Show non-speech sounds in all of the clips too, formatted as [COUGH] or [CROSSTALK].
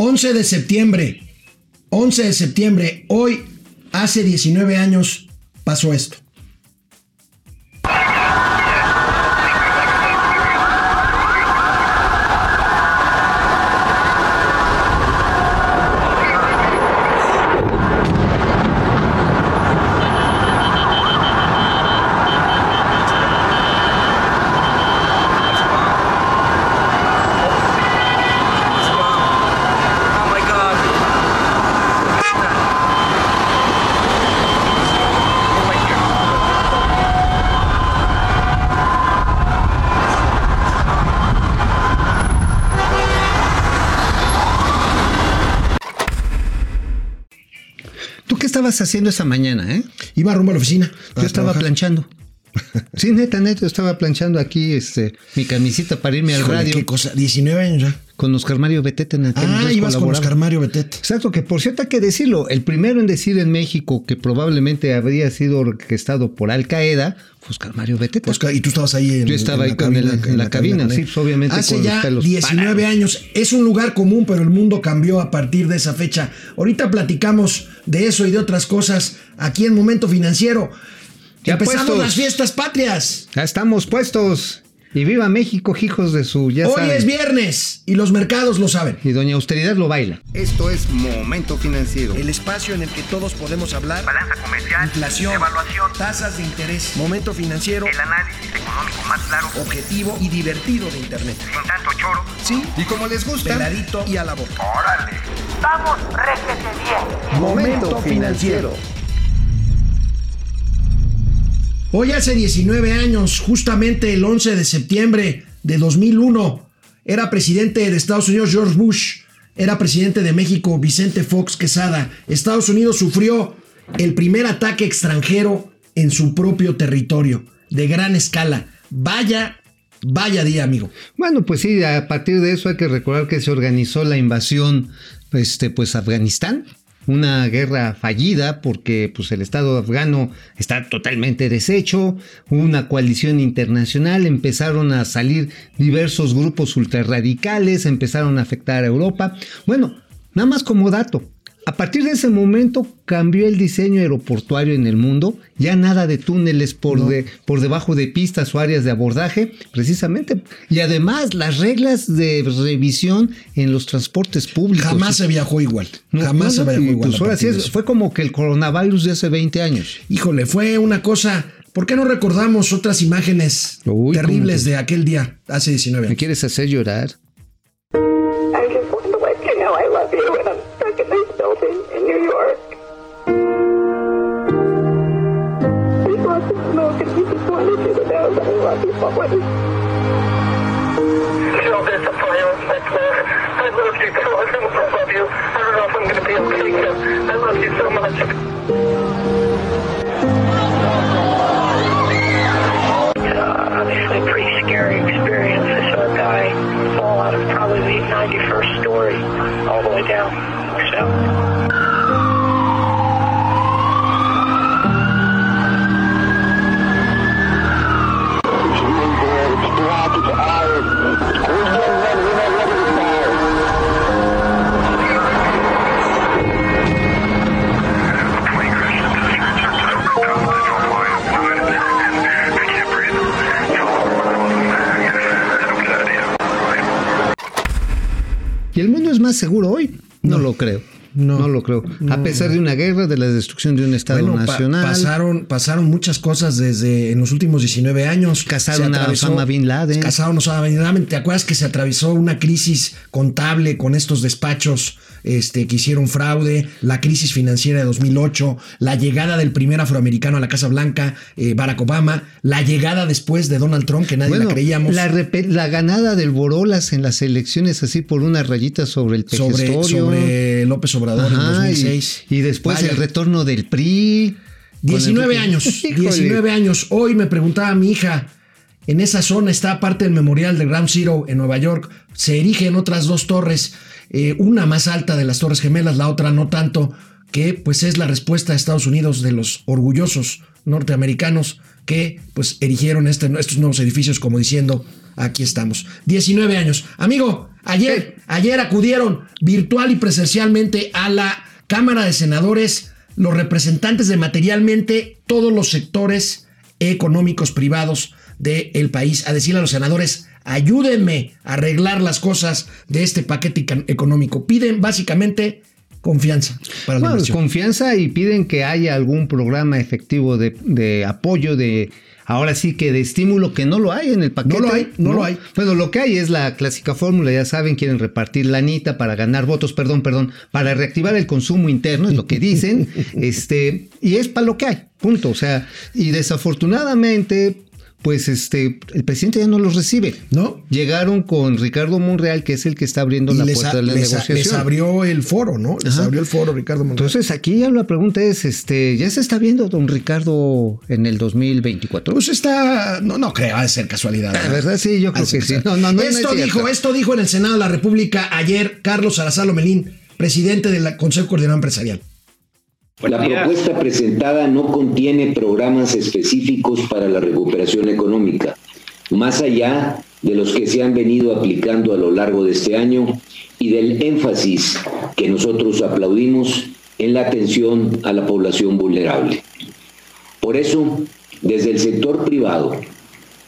11 de septiembre. 11 de septiembre. Hoy, hace 19 años, pasó esto. Oh my god. Oh my god. ¿Tú qué estabas haciendo esa mañana, eh? Iba rumbo a la oficina. Yo estaba planchando. Sí, neta, neta, yo estaba planchando aquí este, mi camisita para irme al Híjole, radio qué cosa. 19 años ya. con Oscar Mario Beteta en aquel Ah, ibas con. Oscar Mario Betet. Exacto, que por cierto hay que decirlo, el primero en decir en México que probablemente habría sido orquestado por Al Qaeda fue Oscar Mario. Oscar, y tú estabas ahí en Yo estaba en ahí con él en la cabina, sí, obviamente Hace con los ya pelos 19 parados. años. Es un lugar común, pero el mundo cambió a partir de esa fecha. Ahorita platicamos de eso y de otras cosas aquí en Momento Financiero. Ya Empezamos puestos. las fiestas patrias. Ya estamos puestos. Y viva México, hijos de su, ya Hoy saben. es viernes y los mercados lo saben. Y Doña Austeridad lo baila. Esto es Momento Financiero. El espacio en el que todos podemos hablar. Balanza comercial, Inflación, evaluación, tasas de interés, momento financiero, el análisis económico más claro, objetivo y divertido de Internet. sin tanto choro. Sí, Y como les gusta, peladito y a la boca. ¡Órale! ¡Vamos, réjete bien! Momento Financiero. Hoy hace 19 años, justamente el 11 de septiembre de 2001, era presidente de Estados Unidos George Bush, era presidente de México Vicente Fox Quesada. Estados Unidos sufrió el primer ataque extranjero en su propio territorio, de gran escala. Vaya, vaya día, amigo. Bueno, pues sí, a partir de eso hay que recordar que se organizó la invasión, este, pues Afganistán, una guerra fallida porque pues el Estado afgano está totalmente deshecho, una coalición internacional, empezaron a salir diversos grupos ultrarradicales, empezaron a afectar a Europa. Bueno, nada más como dato, a partir de ese momento cambió el diseño aeroportuario en el mundo, ya nada de túneles por, de- por debajo de pistas o áreas de abordaje, precisamente. Y además las reglas de revisión en los transportes públicos. Jamás se viajó igual. No, Jamás no, se viajó igual. pues ahora sí es- fue como que el coronavirus de hace 20 años. Híjole, fue una cosa. ¿Por qué no recordamos otras imágenes Uy, terribles de aquel día, hace 19 ¿Me años? quieres hacer llorar? New York. There's lots of smoke and he just wanted you to know that I love you always. No, there's a fire back there. I love you, Bill. I don't know if I love you. I don't know if I'm going to be okay, Bill. I love you so much. Obviously, pretty scary más seguro hoy? No, lo creo. No. No, lo creo. A pesar de una guerra, de la destrucción de un Estado Bueno, pa- nacional. pasaron, pasaron muchas cosas desde en los últimos 19 años. Casaron a Osama Bin Laden. Casaron a Osama Bin Laden. ¿Te acuerdas que se atravesó una crisis contable con estos despachos este, que hicieron fraude? La crisis financiera de 2008, la llegada del primer afroamericano a la Casa Blanca, eh, Barack Obama, la llegada después de Donald Trump, que nadie bueno, la creíamos. La, la ganada del Borolas en las elecciones así por una rayita sobre el sobre, sobre López Obrador en Ajá, 2006. Y, y después Vaya. el retorno del PRI. con 19 Enrique- años, [LAUGHS] Híjole. 19 años. Hoy me preguntaba mi hija, en esa zona está parte del memorial de Ground Zero en Nueva York. Se erigen otras dos torres, eh, una más alta de las Torres Gemelas, la otra no tanto, que pues es la respuesta de Estados Unidos de los orgullosos norteamericanos que pues erigieron este, estos nuevos edificios como diciendo, aquí estamos. 19 años. Amigo, ayer, ayer acudieron virtual y presencialmente a la Cámara de Senadores los representantes de materialmente todos los sectores económicos privados del país a decirle a los senadores, ayúdenme a arreglar las cosas de este paquete económico. Piden básicamente confianza para la Confianza y piden que haya algún programa efectivo de, de apoyo de ahora sí que de estímulo que no lo hay en el paquete. No lo hay, no, lo hay. Bueno, lo que hay es la clásica fórmula, ya saben, quieren repartir la anita para ganar votos, perdón, perdón, para reactivar el consumo interno, es lo que dicen, [LAUGHS] este, y es para lo que hay, punto. O sea, y desafortunadamente, pues este, el presidente ya no los recibe. ¿No? Llegaron con Ricardo Monreal, que es el que está abriendo la puerta de la negociación. Les abrió el foro, ¿no? Les abrió el foro Ricardo Monreal. Entonces, aquí ya la pregunta es, este, ¿ya se está viendo don Ricardo en el 2024? Pues está, no, no creo, ha de ser casualidad. La verdad, sí, yo creo que sí. No, no, no, esto dijo, esto dijo en el Senado de la República ayer Carlos Salazar Lomelín, presidente del Consejo Coordinador Empresarial. La propuesta presentada no contiene programas específicos para la recuperación económica, más allá de los que se han venido aplicando a lo largo de este año y del énfasis que nosotros aplaudimos en la atención a la población vulnerable. Por eso, desde el sector privado,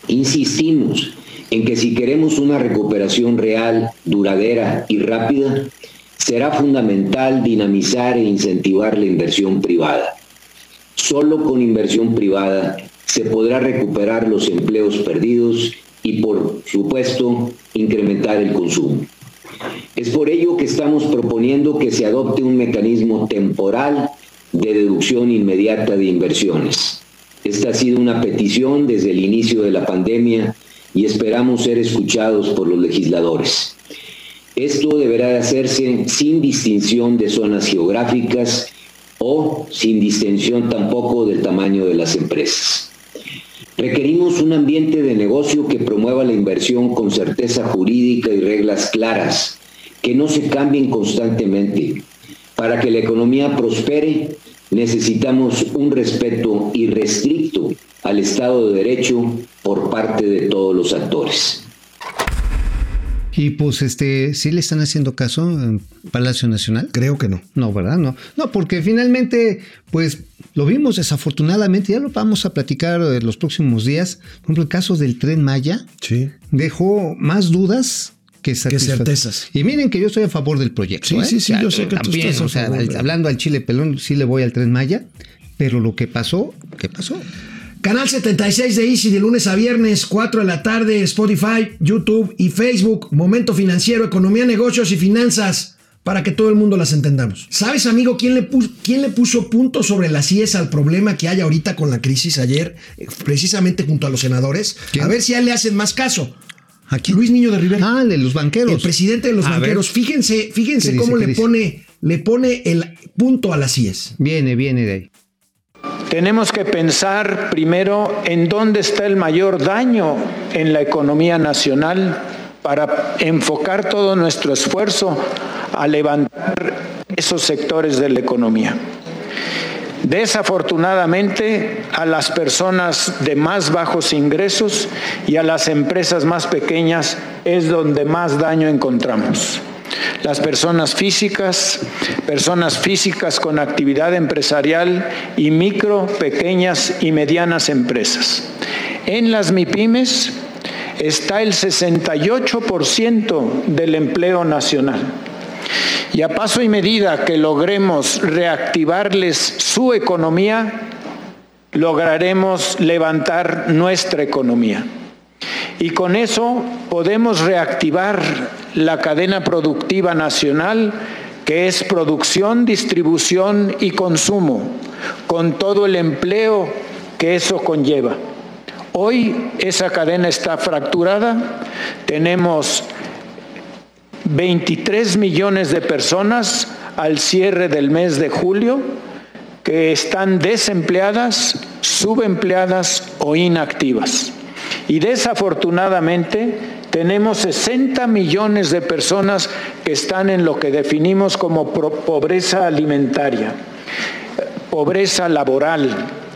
insistimos en que si queremos una recuperación real, duradera y rápida, será fundamental dinamizar e incentivar la inversión privada. Solo con inversión privada se podrá recuperar los empleos perdidos y, por supuesto, incrementar el consumo. Es por ello que estamos proponiendo que se adopte un mecanismo temporal de deducción inmediata de inversiones. Esta ha sido una petición desde el inicio de la pandemia y esperamos ser escuchados por los legisladores. Esto deberá hacerse sin distinción de zonas geográficas o sin distinción tampoco del tamaño de las empresas. Requerimos un ambiente de negocio que promueva la inversión con certeza jurídica y reglas claras, que no se cambien constantemente. Para que la economía prospere, necesitamos un respeto irrestricto al Estado de Derecho por parte de todos los actores. Y pues este, ¿sí le están haciendo caso en Palacio Nacional? Creo que no. No, ¿verdad? No. No, porque finalmente, pues lo vimos desafortunadamente, ya lo vamos a platicar en los próximos días. Por ejemplo, el caso del tren Maya sí. dejó más dudas que, certezas. Y miren que yo estoy a favor del proyecto. Sí, ¿eh? sí, sí, yo sé que también, tú o sea, hablando al Chile Pelón, sí le voy al tren Maya, pero lo que pasó, ¿qué pasó? Canal 76 de Easy de lunes a viernes, 4 de la tarde, Spotify, YouTube y Facebook. Momento financiero, economía, negocios y finanzas para que todo el mundo las entendamos. ¿Sabes, amigo, quién le, puso, quién le puso punto sobre las IES al problema que hay ahorita con la crisis ayer, eh, precisamente junto a los senadores? A ver si a él le hacen más caso. Aquí. Luis Niño de Rivera. Ah, de los banqueros. El presidente de los banqueros. Fíjense, fíjense cómo le pone, le pone el punto a las IES. Viene, viene de ahí. Tenemos que pensar primero en dónde está el mayor daño en la economía nacional para enfocar todo nuestro esfuerzo a levantar esos sectores de la economía. Desafortunadamente, a las personas de más bajos ingresos y a las empresas más pequeñas es donde más daño encontramos las personas físicas, personas físicas con actividad empresarial y micro, pequeñas y medianas empresas. En las MIPIMES está el 68% del empleo nacional. Y a paso y medida que logremos reactivarles su economía, lograremos levantar nuestra economía. Y con eso podemos reactivar la cadena productiva nacional, que es producción, distribución y consumo, con todo el empleo que eso conlleva. Hoy esa cadena está fracturada, tenemos 23 millones de personas al cierre del mes de julio que están desempleadas, subempleadas o inactivas. Y desafortunadamente tenemos 60 millones de personas que están en lo que definimos como pobreza alimentaria, pobreza laboral,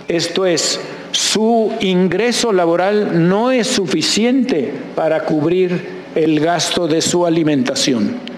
esto es, su ingreso laboral no es suficiente para cubrir el gasto de su alimentación.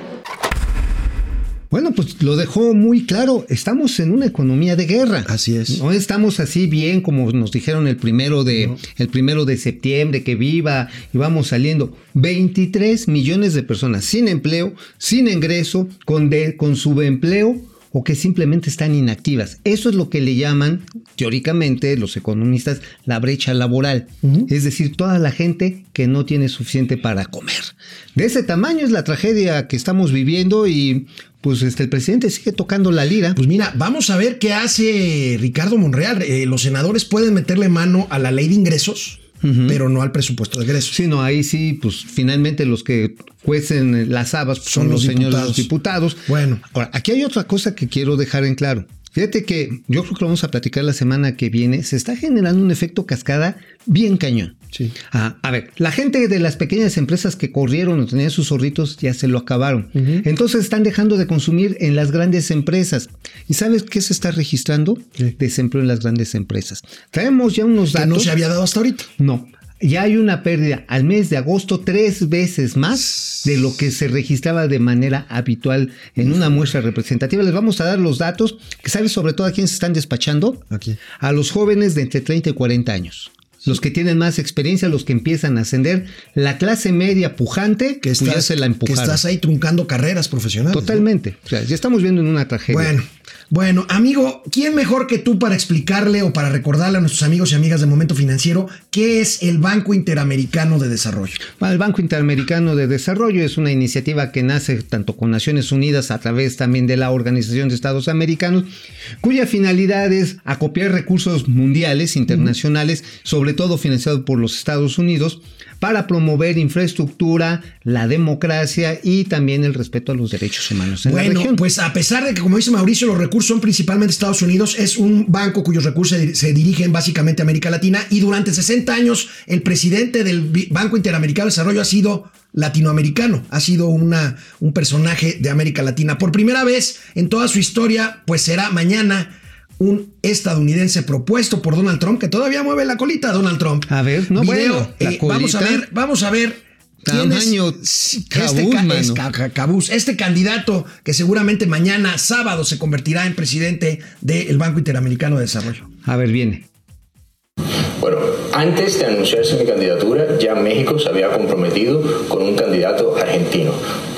Bueno, pues lo dejó muy claro. Estamos en una economía de guerra. Así es. No estamos así bien como nos dijeron el primero de, el primero de septiembre, que viva y vamos saliendo. 23 millones de personas sin empleo, sin ingreso, con, de, con subempleo o que simplemente están inactivas. Eso es lo que le llaman, teóricamente, los economistas, la brecha laboral. Es decir, toda la gente que no tiene suficiente para comer. De ese tamaño es la tragedia que estamos viviendo y pues este, el presidente sigue tocando la lira. Pues mira, vamos a ver qué hace Ricardo Monreal. Eh, los senadores pueden meterle mano a la ley de ingresos. Pero no al presupuesto de ingresos. Sí, no, ahí sí, pues finalmente los que cuecen las habas pues, son, los, señores diputados. Bueno. Ahora, aquí hay otra cosa que quiero dejar en claro. Fíjate que yo creo que lo vamos a platicar la semana que viene. Se está generando un efecto cascada bien cañón. Sí. Ah, a ver, la gente de las pequeñas empresas que corrieron o tenían sus zorritos ya se lo acabaron. Entonces están dejando de consumir en las grandes empresas. ¿Y sabes qué se está registrando? Desempleo en las grandes empresas. Traemos ya unos datos. Que no se había dado hasta ahorita. No. Ya hay una pérdida al mes de agosto tres veces más de lo que se registraba de manera habitual en una muestra representativa. Les vamos a dar los datos que sabes sobre todo a quién se están despachando. Aquí. A los jóvenes de entre 30 y 40 años los que tienen más experiencia, los que empiezan a ascender, la clase media pujante, Que pues ya estás, se la que empujaron. estás ahí truncando carreras profesionales. ¿no? Totalmente. O sea, ya estamos viendo en una tragedia. Bueno, bueno, amigo, ¿quién mejor que tú para explicarle o para recordarle a nuestros amigos y amigas de Momento Financiero qué es el Banco Interamericano de Desarrollo? Bueno, El Banco Interamericano de Desarrollo es una iniciativa que nace tanto con Naciones Unidas a través también de la Organización de Estados Americanos, cuya finalidad es acopiar recursos mundiales, internacionales, sobre todo financiados por los Estados Unidos, para promover infraestructura, la democracia y también el respeto a los derechos humanos en la Bueno, región. pues a pesar de que, como dice Mauricio, los recursos son principalmente Estados Unidos, es un banco cuyos recursos se, dirigen básicamente a América Latina y durante 60 años el presidente del Banco Interamericano de Desarrollo ha sido latinoamericano, ha sido una, un personaje de América Latina. Por primera vez en toda su historia, pues será mañana un estadounidense propuesto por Donald Trump, que todavía mueve la colita Donald Trump. A ver, no, bueno, la eh, vamos a ver, vamos a ver. quién Tamaño este cabuz, es mano. cabuz. Este candidato que seguramente mañana, sábado, se convertirá en presidente del Banco Interamericano de Desarrollo. A ver, viene. Bueno, antes de anunciarse mi candidatura, ya México se había comprometido con un candidato argentino.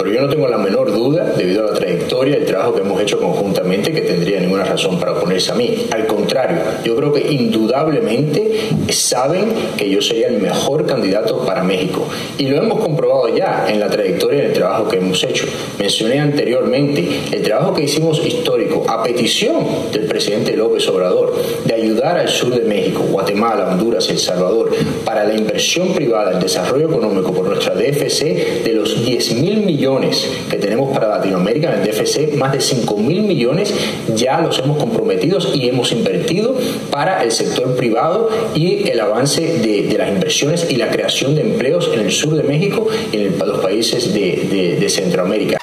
Pero yo no tengo la menor duda, debido a la trayectoria el trabajo que hemos hecho conjuntamente, que tendría ninguna razón para oponerse a mí. Al contrario, yo creo que indudablemente saben que yo sería el mejor candidato para México. Y lo hemos comprobado ya en la trayectoria y en el trabajo que hemos hecho. Mencioné anteriormente el trabajo que hicimos histórico a petición del presidente López Obrador de ayudar al sur de México, Guatemala, Honduras El Salvador para la inversión privada, el desarrollo económico por nuestra DFC de los 10 mil millones que tenemos para Latinoamérica en el DFC, más de 5 mil millones ya los hemos comprometido y hemos invertido para el sector privado y el avance de, de las inversiones y la creación de empleos en el sur de México y en el- los países de- de- de Centroamérica.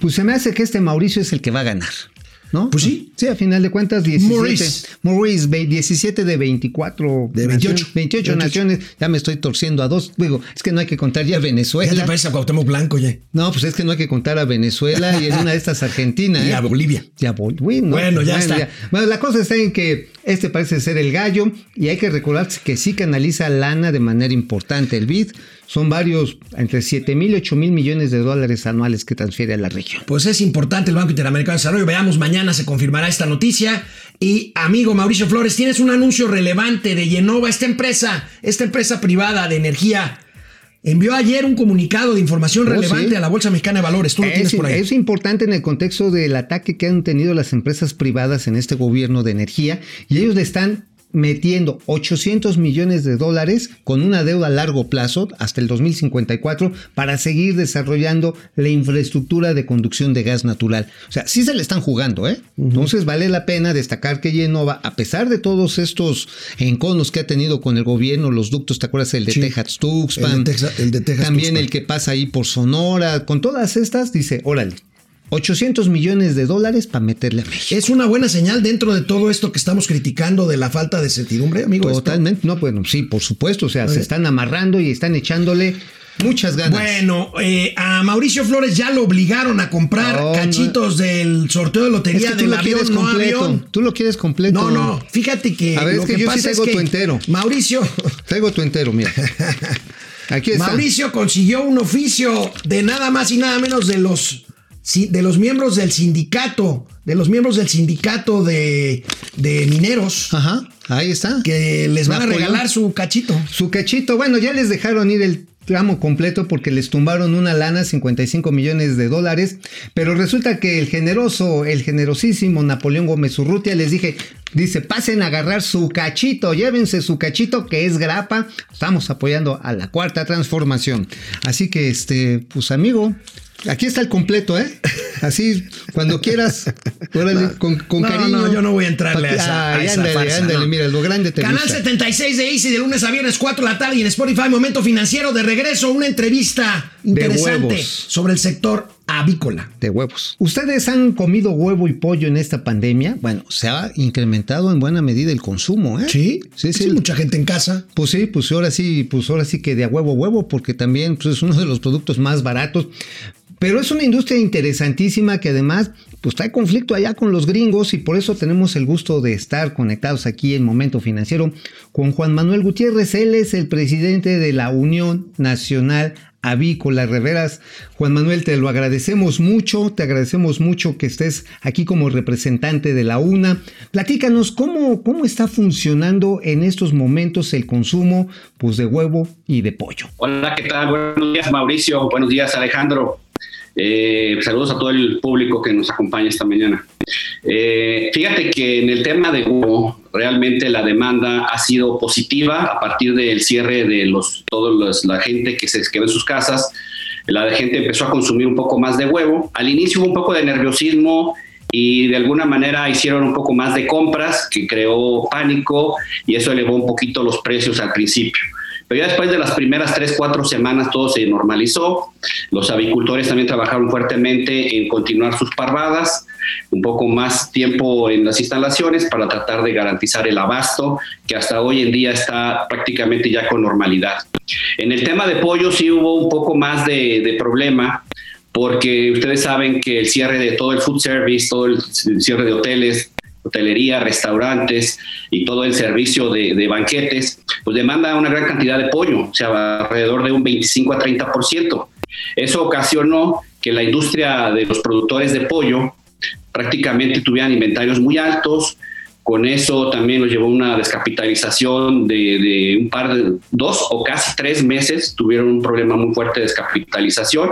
Pues se me hace que este Mauricio es el que va a ganar. ¿No? Pues sí. Sí, a final de cuentas, 17. Maurice. Maurice, ve- 17 de 24. De 28. naciones, 28 naciones. Ya me estoy torciendo a dos. Digo, es que no hay que contar ya ¿Qué te Venezuela. parece a Cuauhtémoc Blanco, ya? No, pues es que no hay que contar a Venezuela y en una de estas Argentina. [LAUGHS] Y ¿eh? a Bolivia. Ya voy. Bueno, Bueno, ya está. Bueno, la cosa está en que este parece ser el gallo y hay que recordar que sí canaliza lana de manera importante. El BID son varios, entre 7 mil y 8 mil millones de dólares anuales que transfiere a la región. Pues es importante el Banco Interamericano de Desarrollo. Veamos, mañana se confirmará esta noticia. Y amigo Mauricio Flores, tienes un anuncio relevante de Yenova, esta empresa, esta empresa privada de energía. Envió ayer un comunicado de información Oh, relevante sí. a la Bolsa Mexicana de Valores. Tú lo tienes Es, por ahí. es importante en el contexto del ataque que han tenido las empresas privadas en este gobierno de energía y ellos le están metiendo 800 millones de dólares con una deuda a largo plazo hasta el 2054 para seguir desarrollando la infraestructura de conducción de gas natural. O sea, sí se le están jugando, ¿eh? Entonces vale la pena destacar que Yenova, a pesar de todos estos enconos que ha tenido con el gobierno, los ductos, ¿te acuerdas? El de Sí. Texas Tuxpan, El de Texa- el de Texas también Tuxpan. el que pasa ahí por Sonora, con todas estas, dice, órale, 800 millones de dólares para meterle a México. Es una buena señal dentro de todo esto que estamos criticando de la falta de certidumbre, amigo. esto? Totalmente, no, bueno, sí, por supuesto, o sea, se están amarrando y están echándole muchas ganas. Bueno, eh, a Mauricio Flores ya lo obligaron a comprar No, no. cachitos del sorteo de es lotería que tú del lo avión, no completo. avión. Tú lo quieres completo. No, no, fíjate que. A ver, lo es que yo sí traigo es tu que entero. Mauricio, [LAUGHS] Traigo tu entero, mira. [LAUGHS] Aquí está. Mauricio consiguió un oficio de nada más y nada menos de los de los miembros del sindicato, de los miembros del sindicato de, de mineros, Ajá, ahí está. que les van a regalar su cachito. Su cachito, bueno, ya les dejaron ir el tramo completo porque les tumbaron una lana, 55 millones de dólares, pero resulta que el generoso, el generosísimo Napoleón Gómez Urrutia les dije, dice, pasen a agarrar su cachito, llévense su cachito que es grapa, estamos apoyando a la cuarta transformación. Así que, este, pues amigo, aquí está el completo, ¿eh? Así, cuando quieras, [LAUGHS] órale, con, con no, cariño. no, yo no voy a entrarle a esa, a esa ándale, farsa, ándale, mira, lo grande te Canal gusta. 76 de Easy de lunes a viernes 4 de la tarde y en Spotify Momento Financiero de regreso una entrevista interesante sobre el sector avícola. de huevos. ¿Ustedes han comido huevo y pollo en esta pandemia? Bueno, se ha incrementado en buena medida el consumo, ¿eh? Sí, sí, sí. sí, mucha gente en casa. Pues sí, pues ahora sí, pues ahora sí que de a huevo huevo, porque también pues, es uno de los productos más baratos. Pero es una industria interesantísima que además pues trae conflicto allá con los gringos y por eso tenemos el gusto de estar conectados aquí en Momento Financiero con Juan Manuel Gutiérrez. Él es el presidente de la Unión Nacional Avícola Reveras. Juan Manuel, te lo agradecemos mucho, te agradecemos mucho que estés aquí como representante de la UNA. Platícanos cómo, cómo está funcionando en estos momentos el consumo pues, de huevo y de pollo. Hola, ¿qué tal? Buenos días, Mauricio. Buenos días, Alejandro. Eh, saludos a todo el público que nos acompaña esta mañana. Eh, fíjate que en el tema de huevo, realmente la demanda ha sido positiva a partir del cierre de los, todos la gente que se quedó en sus casas. La gente empezó a consumir un poco más de huevo. Al inicio hubo un poco de nerviosismo y de alguna manera hicieron un poco más de compras, que creó pánico y eso elevó un poquito los precios al principio. Pero ya después de las primeras tres, cuatro semanas todo se normalizó. Los avicultores también trabajaron fuertemente en continuar sus parvadas, un poco más tiempo en las instalaciones para tratar de garantizar el abasto, que hasta hoy en día está prácticamente ya con normalidad. En el tema de pollo sí hubo un poco más de, de problema, porque ustedes saben que el cierre de todo el food service, todo el cierre de hoteles, hotelería, restaurantes y todo el servicio de, de, banquetes, pues demanda una gran cantidad de pollo, o sea, alrededor de un 25 a 30%. Eso ocasionó que la industria de los productores de pollo prácticamente tuvieran inventarios muy altos, con eso también nos llevó una descapitalización de, de, un par de dos o casi tres meses, tuvieron un problema muy fuerte de descapitalización.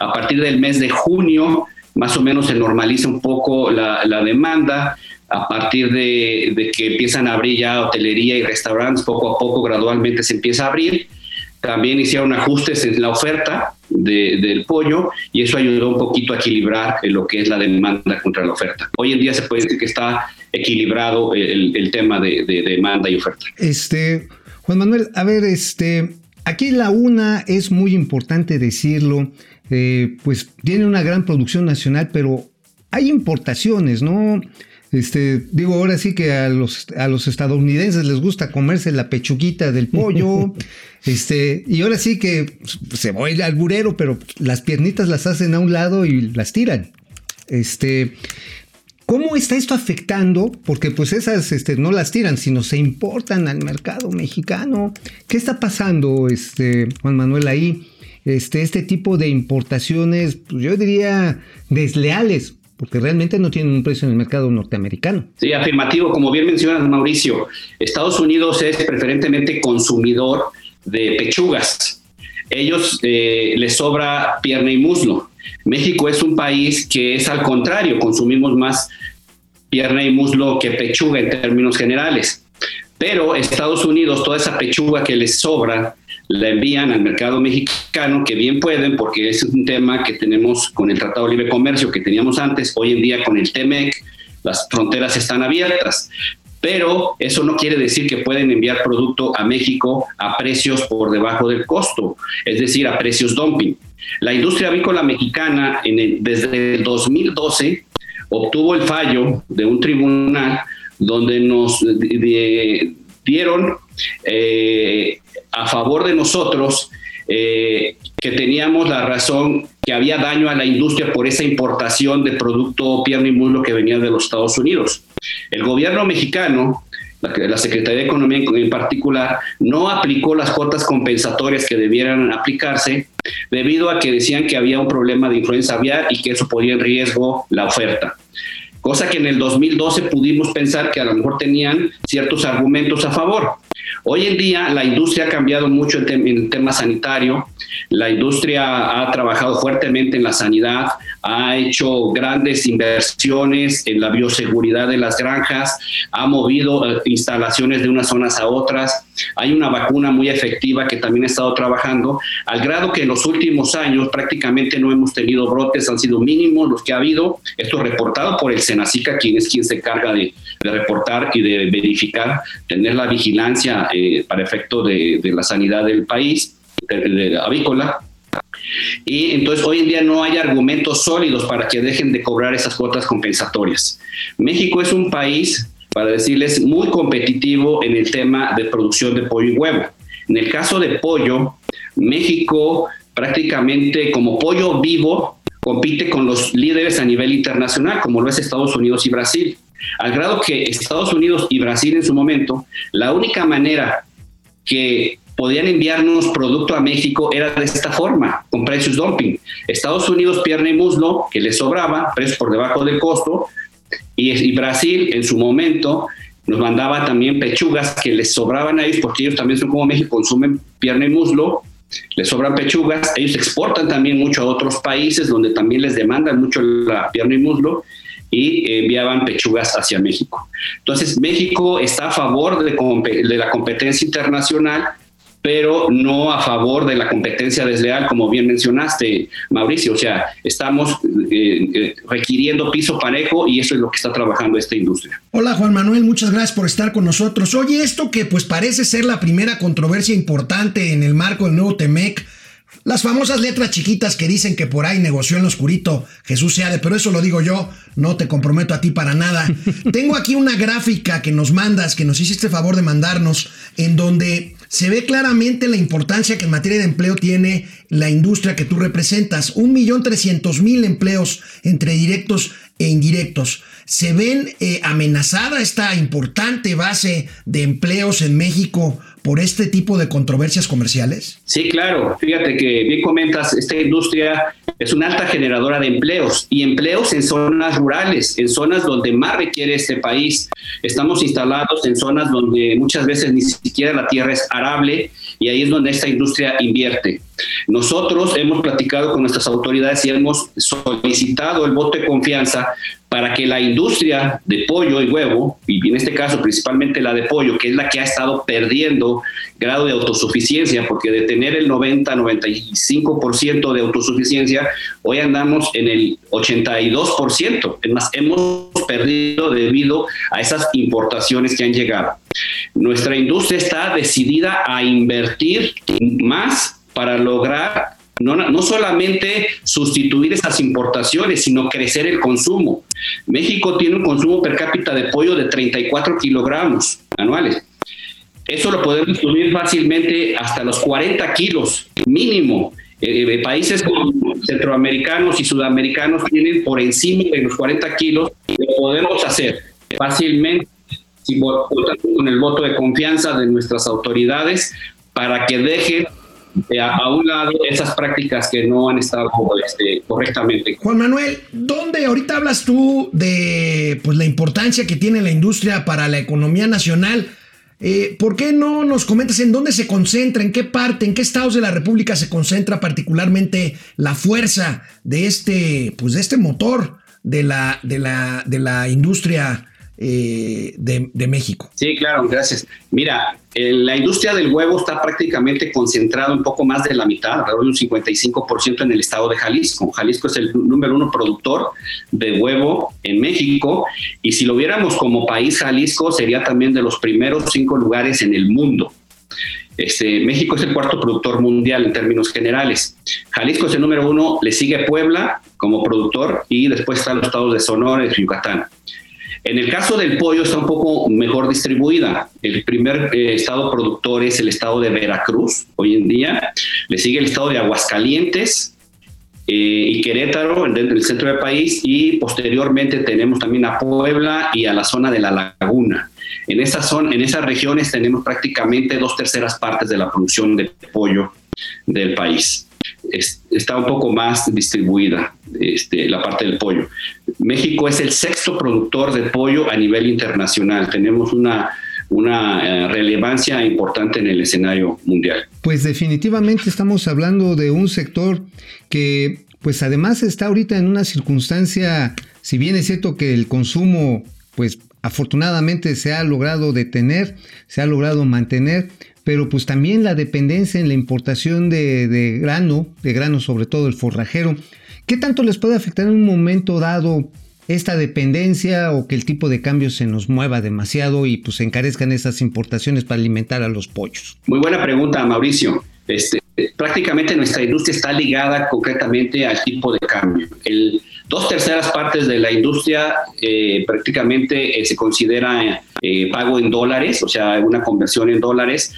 A partir del mes de junio, más o menos se normaliza un poco la, la demanda. A partir de, que empiezan a abrir ya hotelería y restaurantes, poco a poco, gradualmente se empieza a abrir. También hicieron ajustes en la oferta de, del pollo y eso ayudó un poquito a equilibrar lo que es la demanda contra la oferta. Hoy en día se puede decir que está equilibrado el, el tema de, de, demanda y oferta. Este, Juan Manuel, a ver, este, aquí la UNA es muy importante decirlo, eh, pues tiene una gran producción nacional, pero hay importaciones, ¿no? Este, digo, ahora sí que a los, a los estadounidenses les gusta comerse la pechuguita del pollo. [LAUGHS] este, y ahora sí que se va al burero, pero las piernitas las hacen a un lado y las tiran. Este, ¿Cómo está esto afectando? Porque pues esas este, no las tiran, sino se importan al mercado mexicano. ¿Qué está pasando, este, Juan Manuel, ahí? Este, este tipo de importaciones, pues, yo diría, desleales, porque realmente no tienen un precio en el mercado norteamericano. Sí, afirmativo. Como bien mencionas, Mauricio, Estados Unidos es preferentemente consumidor de pechugas. Ellos eh, les sobra pierna y muslo. México es un país que es al contrario, consumimos más pierna y muslo que pechuga en términos generales. Pero Estados Unidos, toda esa pechuga que les sobra, la envían al mercado mexicano, que bien pueden, porque es un tema que tenemos con el Tratado de Libre Comercio que teníamos antes, hoy en día con el TEMEC, las fronteras están abiertas. pero eso no quiere decir que pueden enviar producto a México a precios por debajo del costo, es decir, a precios dumping. La industria avícola mexicana desde el 2012 obtuvo el fallo de un tribunal donde nos dieron eh, a favor de nosotros eh, que teníamos la razón que había daño a la industria por esa importación de producto pierna y muslo que venía de los Estados Unidos. El gobierno mexicano, la, Secretaría de Economía en particular, no aplicó las cuotas compensatorias que debieran aplicarse debido a que decían que había un problema de influenza aviar y que eso ponía en riesgo la oferta cosa que en el 2012 pudimos pensar que a lo mejor tenían ciertos argumentos a favor. Hoy en día la industria ha cambiado mucho en, el tema sanitario, la industria ha trabajado fuertemente en la sanidad, ha hecho grandes inversiones en la bioseguridad de las granjas, ha movido eh, instalaciones de unas zonas a otras, hay una vacuna muy efectiva que también ha estado trabajando, al grado que en los últimos años prácticamente no hemos tenido brotes, han sido mínimos los que ha habido, esto reportado por el Senacica, quien es quien se encarga de, reportar y de verificar, tener la vigilancia eh, para efecto de, la sanidad del país, de, avícola, y entonces hoy en día no hay argumentos sólidos para que dejen de cobrar esas cuotas compensatorias. México es un país, para decirles, muy competitivo en el tema de producción de pollo y huevo. En el caso de pollo, México prácticamente como pollo vivo compite con los líderes a nivel internacional, como lo es Estados Unidos y Brasil. Al grado que Estados Unidos y Brasil en su momento, la única manera que podían enviarnos producto a México era de esta forma, con precios dumping. Estados Unidos pierna y muslo, que les sobraba, precios por debajo del costo, y, Brasil en su momento nos mandaba también pechugas que les sobraban a ellos, porque ellos también son como México, consumen pierna y muslo, les sobran pechugas, ellos exportan también mucho a otros países donde también les demandan mucho la pierna y muslo, y enviaban pechugas hacia México. Entonces, México está a favor de, de la competencia internacional, pero no a favor de la competencia desleal, como bien mencionaste, Mauricio. O sea, estamos eh, eh, requiriendo piso parejo y eso es lo que está trabajando esta industria. Hola Juan Manuel, muchas gracias por estar con nosotros. Oye, esto que pues parece ser la primera controversia importante en el marco del nuevo TEMEC, las famosas letras chiquitas que dicen que por ahí negoció en lo oscurito Jesús Seade, pero eso lo digo yo, no te comprometo a ti para nada. [LAUGHS] Tengo aquí una gráfica que nos mandas, que nos hiciste favor de mandarnos, en donde se ve claramente la importancia que en materia de empleo tiene la industria que tú representas. Un millón trescientos mil empleos entre directos e indirectos. ¿Se ven eh, amenazada esta importante base de empleos en México por este tipo de controversias comerciales? Sí, claro. Fíjate que bien comentas, esta industria es una alta generadora de empleos y empleos en zonas rurales, en zonas donde más requiere este país. Estamos instalados en zonas donde muchas veces ni siquiera la tierra es arable y ahí es donde esta industria invierte. Nosotros hemos platicado con nuestras autoridades y hemos solicitado el voto de confianza para que la industria de pollo y huevo, y en este caso principalmente la de pollo, que es la que ha estado perdiendo grado de autosuficiencia, porque de tener el 90-95% de autosuficiencia, hoy andamos en el 82%. Es más, hemos perdido debido a esas importaciones que han llegado. Nuestra industria está decidida a invertir más para lograr no, no, solamente sustituir esas importaciones, sino crecer el consumo. México tiene un consumo per cápita de pollo de 34 kilogramos anuales. Eso lo podemos subir fácilmente hasta los 40 kilos mínimo. Eh, eh, países como centroamericanos y sudamericanos tienen por encima de los 40 kilos. Lo podemos hacer fácilmente si con el voto de confianza de nuestras autoridades para que dejen a, un lado esas prácticas que no han estado este, correctamente. Juan Manuel, ¿dónde ahorita hablas tú de pues, la importancia que tiene la industria para la economía nacional? Eh, ¿Por qué no nos comentas en dónde se concentra, en qué parte, en qué estados de la República se concentra particularmente la fuerza de este, pues, de este motor de la, de la, de la industria eh, de, de, México. Sí, claro, gracias. Mira, la industria del huevo está prácticamente concentrada un poco más de la mitad, alrededor de un 55% en el estado de Jalisco. Jalisco es el número uno productor de huevo en México y si lo viéramos como país, Jalisco sería también de los primeros cinco lugares en el mundo. Este, México es el cuarto productor mundial en términos generales. Jalisco es el número uno, le sigue Puebla como productor y después están los estados de Sonora y Yucatán. En el caso del pollo está un poco mejor distribuida. El primer eh, estado productor es el estado de Veracruz hoy en día. Le sigue el estado de Aguascalientes eh, y Querétaro dentro del centro del país y posteriormente tenemos también a Puebla y a la zona de la laguna. En, esa zona, en esas regiones tenemos prácticamente dos terceras partes de la producción de pollo del país. Está un poco más distribuida este, la parte del pollo. México es el sexto productor de pollo a nivel internacional. Tenemos una, una eh, relevancia importante en el escenario mundial. Pues definitivamente estamos hablando de un sector que pues además está ahorita en una circunstancia, si bien es cierto que el consumo pues afortunadamente se ha logrado detener, se ha logrado mantener, pero pues también la dependencia en la importación de, de grano, de grano sobre todo el forrajero, ¿qué tanto les puede afectar en un momento dado esta dependencia o que el tipo de cambio se nos mueva demasiado y pues encarezcan esas importaciones para alimentar a los pollos? Muy buena pregunta, Mauricio. Este, prácticamente nuestra industria está ligada concretamente al tipo de cambio. El, dos terceras partes de la industria eh, prácticamente eh, se considera eh, pago en dólares, o sea, una conversión en dólares.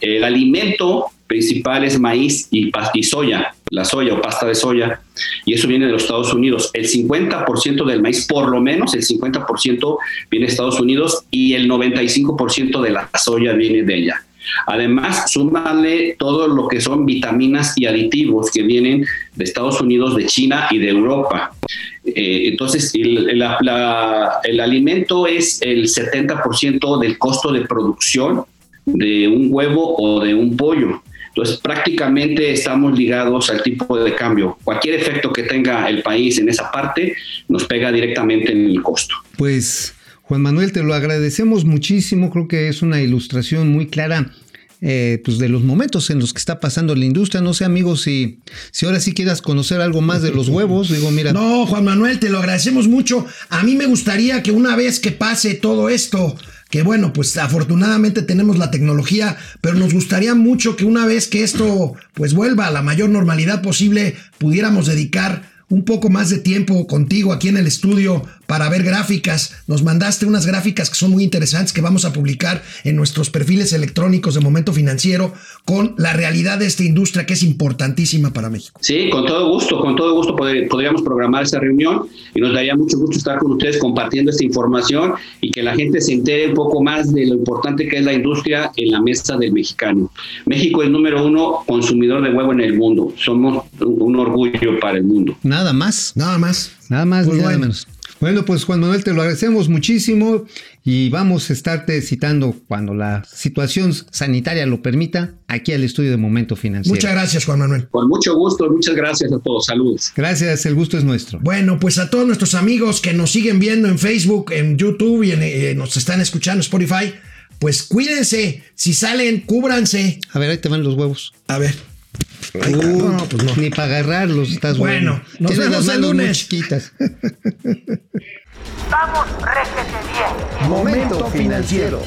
El alimento principal es maíz y, soya, la soya o pasta de soya, y eso viene de los Estados Unidos. El 50% del maíz, por lo menos el 50% viene de Estados Unidos y el 95% de la soya viene de allá. Además, súmale todo lo que son vitaminas y aditivos que vienen de Estados Unidos, de China y de Europa. Eh, entonces, el, el alimento es el 70% del costo de producción de un huevo o de un pollo. Entonces, prácticamente estamos ligados al tipo de cambio. Cualquier efecto que tenga el país en esa parte nos pega directamente en el costo. Pues Juan Manuel, te lo agradecemos muchísimo. Creo que es una ilustración muy clara eh, pues de los momentos en los que está pasando la industria. No sé, amigos, si, si ahora sí quieras conocer algo más de los huevos, digo, mira. No, Juan Manuel, te lo agradecemos mucho. A mí me gustaría que una vez que pase todo esto, que bueno, pues afortunadamente tenemos la tecnología, pero nos gustaría mucho que una vez que esto pues vuelva a la mayor normalidad posible, pudiéramos dedicar un poco más de tiempo contigo aquí en el estudio para ver gráficas. Nos mandaste unas gráficas que son muy interesantes que vamos a publicar en nuestros perfiles electrónicos de Momento Financiero con la realidad de esta industria que es importantísima para México. Sí, con todo gusto, con todo gusto podríamos programar esa reunión y nos daría mucho gusto estar con ustedes compartiendo esta información y que la gente se entere un poco más de lo importante que es la industria en la mesa del mexicano. México es número uno consumidor de huevo en el mundo. Somos un orgullo para el mundo. Nada más. Nada más. Nada más, pues nada menos. Bueno, pues Juan Manuel, te lo agradecemos muchísimo y vamos a estarte citando cuando la situación sanitaria lo permita aquí al estudio de Momento Financiero. Muchas gracias, Juan Manuel. Con mucho gusto, muchas gracias a todos. Saludos. Gracias, el gusto es nuestro. Bueno, pues a todos nuestros amigos que nos siguen viendo en Facebook, en YouTube y eh, nos están escuchando en Spotify, pues cuídense. Si salen, cúbranse. A ver, ahí te van los huevos. A ver. No, pues no. Ni para agarrarlos estás bueno. bueno. Nos Tienes vemos las el manos muy lunes. chiquitas. [LAUGHS] Vamos, réjete bien. Momento financiero.